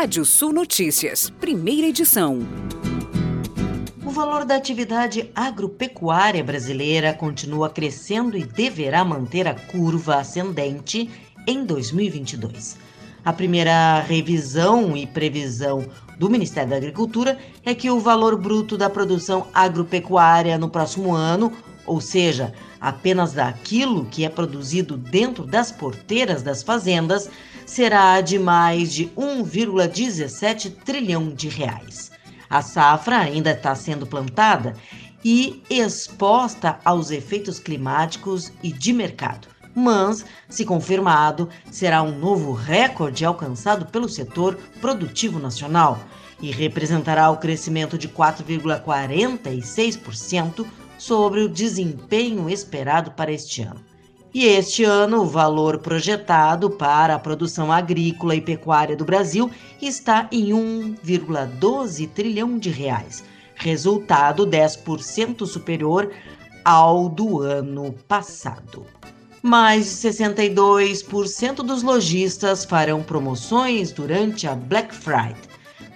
Rádio Sul Notícias, primeira edição. O valor da atividade agropecuária brasileira continua crescendo e deverá manter a curva ascendente em 2022. A primeira revisão e previsão do Ministério da Agricultura é que o valor bruto da produção agropecuária no próximo ano, ou seja, apenas daquilo que é produzido dentro das porteiras das fazendas, será de mais de 1,17 trilhão de reais. A safra ainda está sendo plantada e exposta aos efeitos climáticos e de mercado. Mas, se confirmado, será um novo recorde alcançado pelo setor produtivo nacional e representará o crescimento de 4,46% sobre o desempenho esperado para este ano. E este ano, o valor projetado para a produção agrícola e pecuária do Brasil está em 1,12 trilhão de reais, resultado 10% superior ao do ano passado. Mais de 62% dos lojistas farão promoções durante a Black Friday,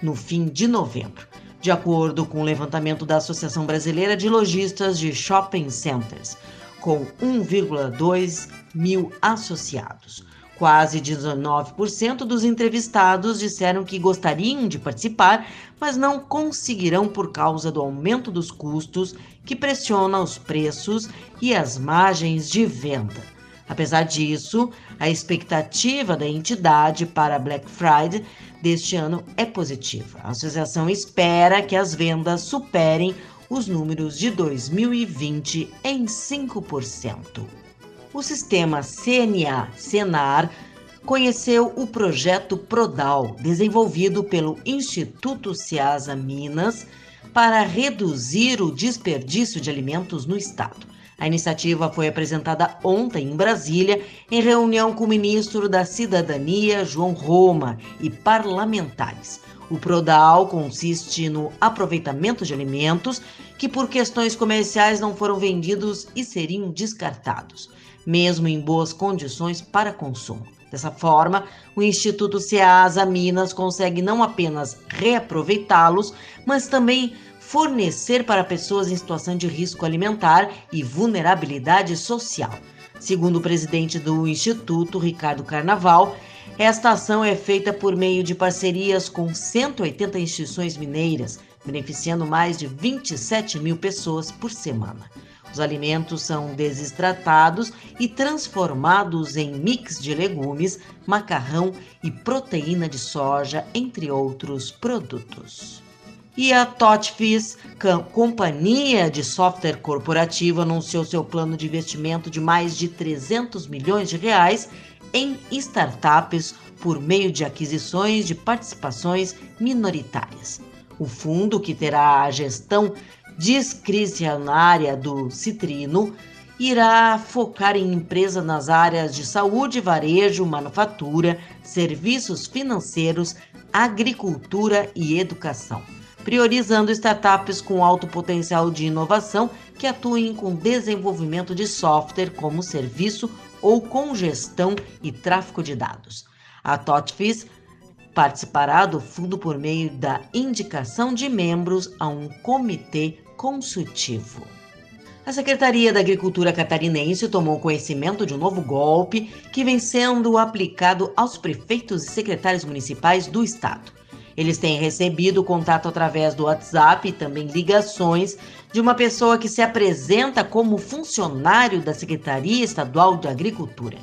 no fim de novembro, de acordo com o levantamento da Associação Brasileira de Lojistas de Shopping Centers com 1,2 mil associados. Quase 19% dos entrevistados disseram que gostariam de participar, mas não conseguirão por causa do aumento dos custos que pressiona os preços e as margens de venda. Apesar disso, a expectativa da entidade para Black Friday deste ano é positiva. A associação espera que as vendas superem os números de 2020 em 5%. O sistema CNA-Senar conheceu o projeto Prodal, desenvolvido pelo Instituto Ceasa Minas para reduzir o desperdício de alimentos no estado. A iniciativa foi apresentada ontem em Brasília, em reunião com o ministro da Cidadania, João Roma, e parlamentares. O Prodal consiste no aproveitamento de alimentos que, por questões comerciais, não foram vendidos e seriam descartados, mesmo em boas condições para consumo. Dessa forma, o Instituto Ceasa Minas consegue não apenas reaproveitá-los, mas também fornecer para pessoas em situação de risco alimentar e vulnerabilidade social. Segundo o presidente do Instituto, Ricardo Carnaval, esta ação é feita por meio de parcerias com 180 instituições mineiras, beneficiando mais de 27 mil pessoas por semana. Os alimentos são desistratados e transformados em mix de legumes, macarrão e proteína de soja, entre outros produtos. E a Totfis, companhia de software corporativo, anunciou seu plano de investimento de mais de 300 milhões de reais em startups por meio de aquisições de participações minoritárias. O fundo, que terá a gestão discricionária do Citrino, irá focar em empresas nas áreas de saúde, varejo, manufatura, serviços financeiros, agricultura e educação, priorizando startups com alto potencial de inovação que atuem com desenvolvimento de software como serviço ou com gestão e tráfego de dados. A Totfis participará do fundo por meio da indicação de membros a um comitê consultivo. A Secretaria da Agricultura catarinense tomou conhecimento de um novo golpe que vem sendo aplicado aos prefeitos e secretários municipais do estado. Eles têm recebido contato através do WhatsApp e também ligações de uma pessoa que se apresenta como funcionário da Secretaria Estadual de Agricultura.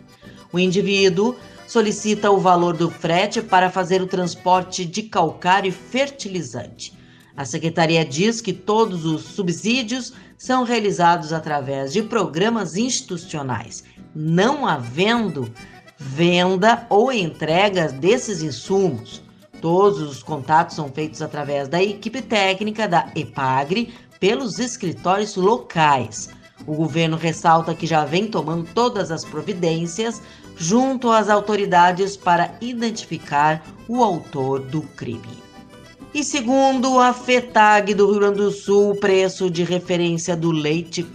O indivíduo solicita o valor do frete para fazer o transporte de calcário e fertilizante. A secretaria diz que todos os subsídios são realizados através de programas institucionais, não havendo venda ou entrega desses insumos. Todos os contatos são feitos através da equipe técnica da EPAGRE pelos escritórios locais. O governo ressalta que já vem tomando todas as providências junto às autoridades para identificar o autor do crime. E segundo a FETAG do Rio Grande do Sul, o preço de referência do leite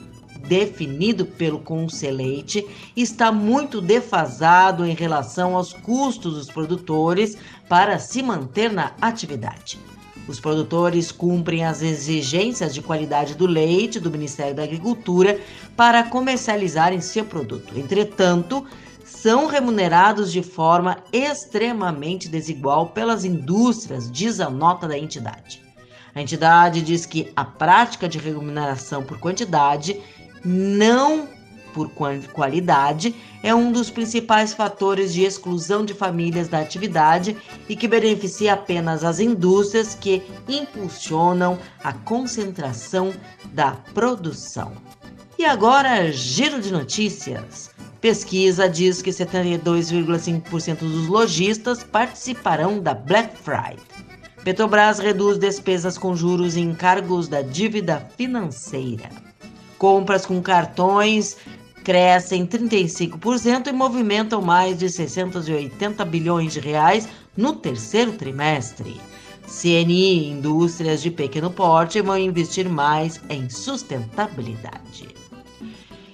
definido pelo Conselheite está muito defasado em relação aos custos dos produtores para se manter na atividade. Os produtores cumprem as exigências de qualidade do leite do Ministério da Agricultura para comercializarem seu produto. Entretanto, são remunerados de forma extremamente desigual pelas indústrias, diz a nota da entidade. A entidade diz que a prática de remuneração por quantidade, não por qualidade, é um dos principais fatores de exclusão de famílias da atividade e que beneficia apenas as indústrias que impulsionam a concentração da produção. E agora, giro de notícias. Pesquisa diz que 72,5% dos lojistas participarão da Black Friday. Petrobras reduz despesas com juros e encargos da dívida financeira. Compras com cartões crescem 35% e movimentam mais de 680 bilhões de reais no terceiro trimestre. CNI e indústrias de pequeno porte vão investir mais em sustentabilidade.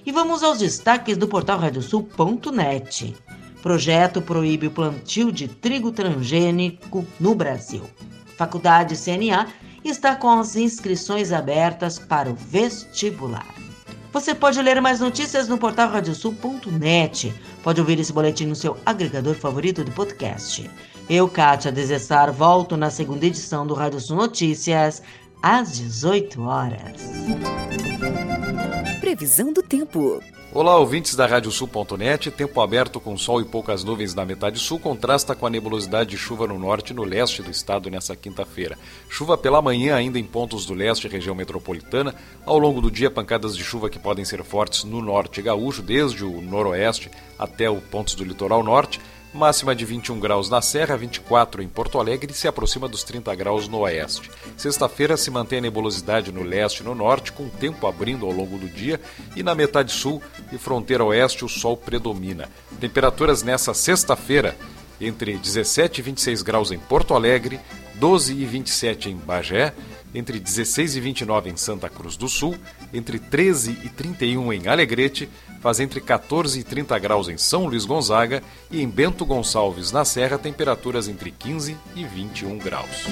E vamos aos destaques do portal radiosul.net. Projeto proíbe o plantio de trigo transgênico no Brasil. Faculdade CNA está com as inscrições abertas para o vestibular. Você pode ler mais notícias no portal radiosul.net. Pode ouvir esse boletim no seu agregador favorito de podcast. Eu, Kátia Desessar, volto na segunda edição do Rádio Sul Notícias, às 18 horas. Previsão do tempo. Olá, ouvintes da Radiosul.net. Tempo aberto com sol e poucas nuvens na metade sul contrasta com a nebulosidade de chuva no norte e no leste do estado nessa quinta-feira. Chuva pela manhã ainda em pontos do leste e região metropolitana. Ao longo do dia, pancadas de chuva que podem ser fortes no norte gaúcho, desde o noroeste até os pontos do litoral norte máxima de 21 graus na Serra, 24 em Porto Alegre e se aproxima dos 30 graus no oeste. Sexta-feira se mantém a nebulosidade no leste e no norte, com o tempo abrindo ao longo do dia, e na metade sul e fronteira oeste o sol predomina. Temperaturas nessa sexta-feira entre 17 e 26 graus em Porto Alegre, 12 e 27 em Bagé, entre 16 e 29 em Santa Cruz do Sul, entre 13 e 31 em Alegrete, faz entre 14 e 30 graus em São Luís Gonzaga e em Bento Gonçalves, na Serra, temperaturas entre 15 e 21 graus.